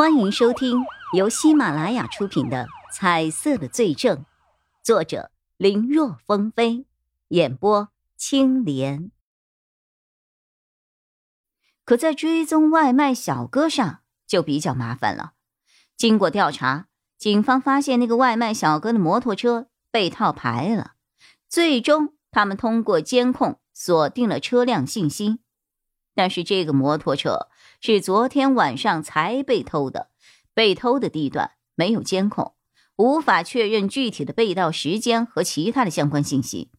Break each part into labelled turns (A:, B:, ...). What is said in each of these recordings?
A: 欢迎收听由喜马拉雅出品的《彩色的罪证》，作者林若风飞，演播青莲。可在追踪外卖小哥上就比较麻烦了。经过调查，警方发现那个外卖小哥的摩托车被套牌了。最终，他们通过监控锁定了车辆信息。但是这个摩托车是昨天晚上才被偷的，被偷的地段没有监控，无法确认具体的被盗时间和其他的相关信息。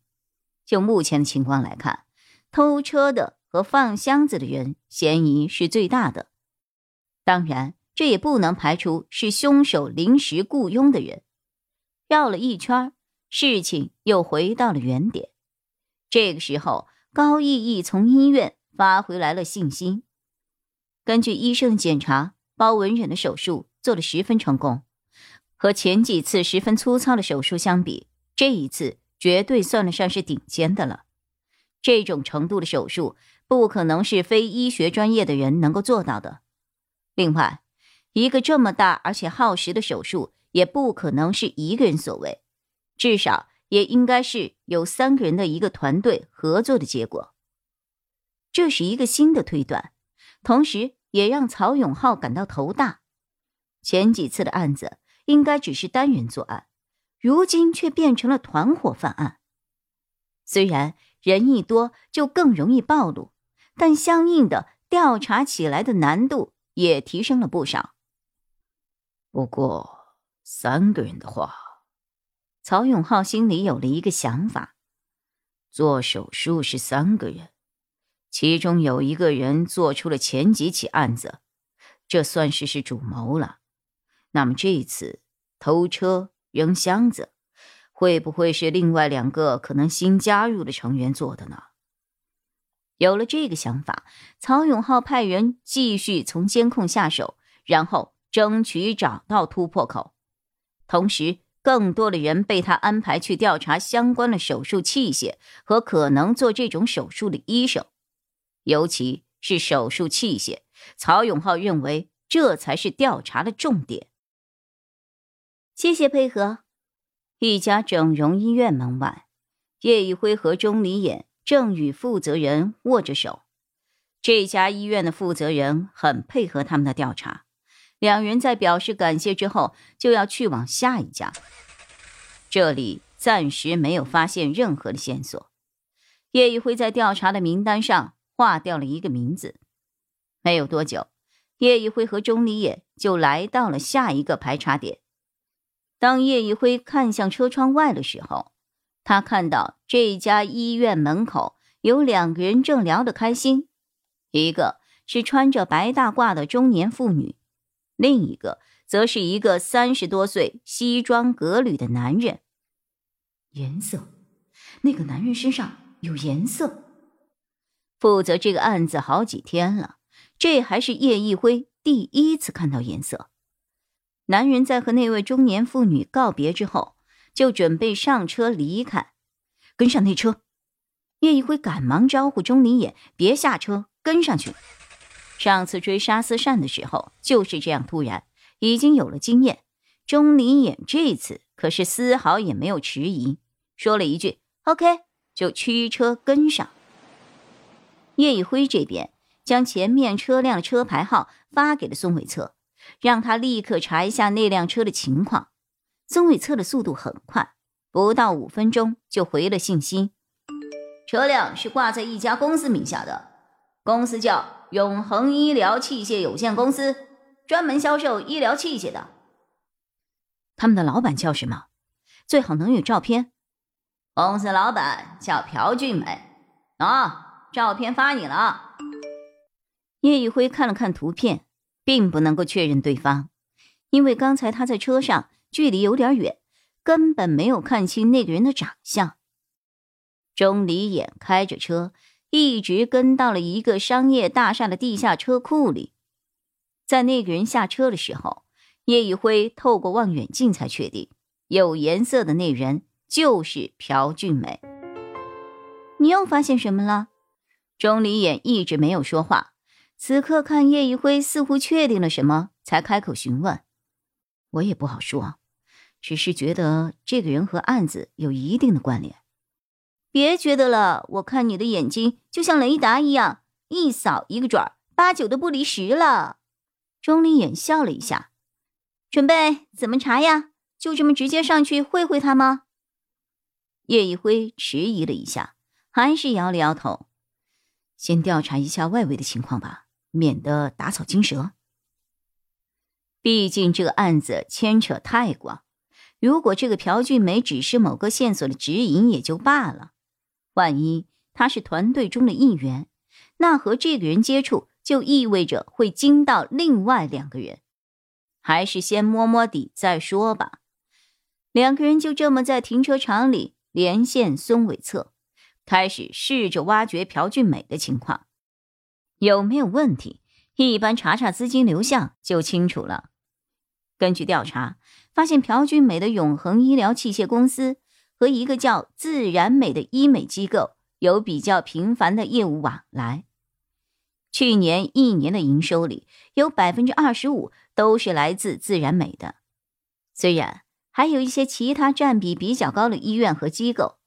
A: 就目前的情况来看，偷车的和放箱子的人嫌疑是最大的。当然，这也不能排除是凶手临时雇佣的人。绕了一圈，事情又回到了原点。这个时候，高毅毅从医院。发回来了信息。根据医生的检查，包文忍的手术做得十分成功，和前几次十分粗糙的手术相比，这一次绝对算得上是顶尖的了。这种程度的手术，不可能是非医学专业的人能够做到的。另外，一个这么大而且耗时的手术，也不可能是一个人所为，至少也应该是有三个人的一个团队合作的结果。这是一个新的推断，同时也让曹永浩感到头大。前几次的案子应该只是单人作案，如今却变成了团伙犯案。虽然人一多就更容易暴露，但相应的调查起来的难度也提升了不少。
B: 不过三个人的话，
A: 曹永浩心里有了一个想法：
B: 做手术是三个人。其中有一个人做出了前几起案子，这算是是主谋了。那么这次偷车扔箱子，会不会是另外两个可能新加入的成员做的呢？
A: 有了这个想法，曹永浩派人继续从监控下手，然后争取找到突破口。同时，更多的人被他安排去调查相关的手术器械和可能做这种手术的医生。尤其是手术器械，曹永浩认为这才是调查的重点。谢谢配合。一家整容医院门外，叶一辉和钟离眼正与负责人握着手。这家医院的负责人很配合他们的调查。两人在表示感谢之后，就要去往下一家。这里暂时没有发现任何的线索。叶一辉在调查的名单上。划掉了一个名字，没有多久，叶一辉和钟离眼就来到了下一个排查点。当叶一辉看向车窗外的时候，他看到这家医院门口有两个人正聊得开心，一个是穿着白大褂的中年妇女，另一个则是一个三十多岁、西装革履的男人。
C: 颜色，那个男人身上有颜色。
A: 负责这个案子好几天了，这还是叶一辉第一次看到颜色。男人在和那位中年妇女告别之后，就准备上车离开，
C: 跟上那车。
A: 叶一辉赶忙招呼钟离眼别下车，跟上去。上次追沙思善的时候就是这样突然，已经有了经验。钟离眼这次可是丝毫也没有迟疑，说了一句 “OK”，就驱车跟上。叶一辉这边将前面车辆的车牌号发给了孙伟策，让他立刻查一下那辆车的情况。孙伟策的速度很快，不到五分钟就回了信息：车辆是挂在一家公司名下的，公司叫永恒医疗器械有限公司，专门销售医疗器械的。
C: 他们的老板叫什么？最好能有照片。
D: 公司老板叫朴俊美。啊。照片发你了。
A: 叶一辉看了看图片，并不能够确认对方，因为刚才他在车上，距离有点远，根本没有看清那个人的长相。钟离眼开着车，一直跟到了一个商业大厦的地下车库里。在那个人下车的时候，叶一辉透过望远镜才确定，有颜色的那人就是朴俊美。你又发现什么了？钟离眼一直没有说话，此刻看叶一辉似乎确定了什么，才。开口询问。
B: 我也不好说，只是觉得这个人和案子有一定的关联。
A: 别觉得了，我看你的眼睛就像雷达一样，一扫一个准儿，八九都不离十了。钟离眼笑了一下，准备怎么查呀？就这么直接上去会会他吗？
B: 叶一辉迟疑了一下，还是摇了摇头。先调查一下外围的情况吧，免得打草惊蛇。毕竟这个案子牵扯太广，如果这个朴俊美只是某个线索的指引也就罢了。万一他是团队中的一员，那和这个人接触就意味着会惊到另外两个人。还是先摸摸底再说吧。两个人就这么在停车场里连线孙伟策，开始试着挖掘朴俊美的情况，有没有问题？一般查查资金流向就清楚了。根据调查，发现朴俊美的永恒医疗器械公司。和一个叫自然美的医美机构有比较频繁的业务往来。去年一年的营收里，有百分之二十五都是来自自然美的。虽然还有一些其他占比比较高的医院和机构，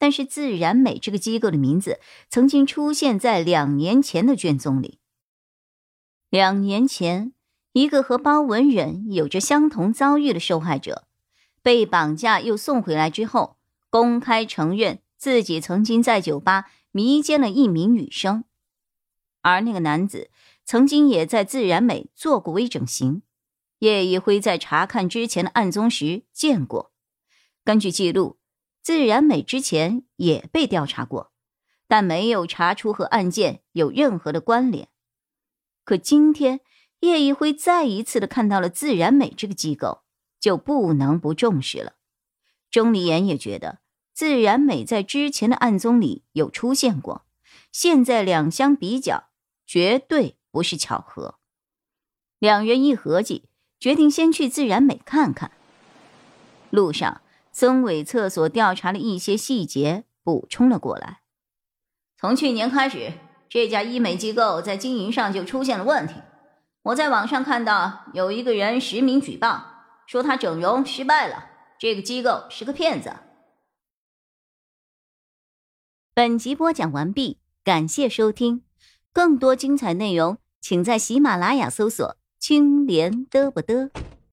B: 但是自然美这个机构的名字曾经出现在两年前的卷宗里。两年前，一个和包文忍有着相同遭遇的受害者。被绑架又送回来之后，公开承认自己曾经在酒吧迷奸了一名女生，而那个男子曾经也在自然美做过微整形。叶一辉在查看之前的案宗时见过。根据记录，自然美之前也被调查过，但没有查出和案件有任何的关联。可今天，叶一辉再一次的看到了自然美这个机构。就不能不重视了。钟离言也觉得自然美在之前的案宗里有出现过，现在两相比较，绝对不是巧合。两人一合计，决定先去自然美看看。路上，曾伟厕所调查的一些细节补充了过来。
D: 从去年开始，这家医美机构在经营上就出现了问题。我在网上看到有一个人实名举报。说他整容失败了，这个机构是个骗子。
A: 本集播讲完毕，感谢收听，更多精彩内容，请在喜马拉雅搜索“青莲嘚不嘚”。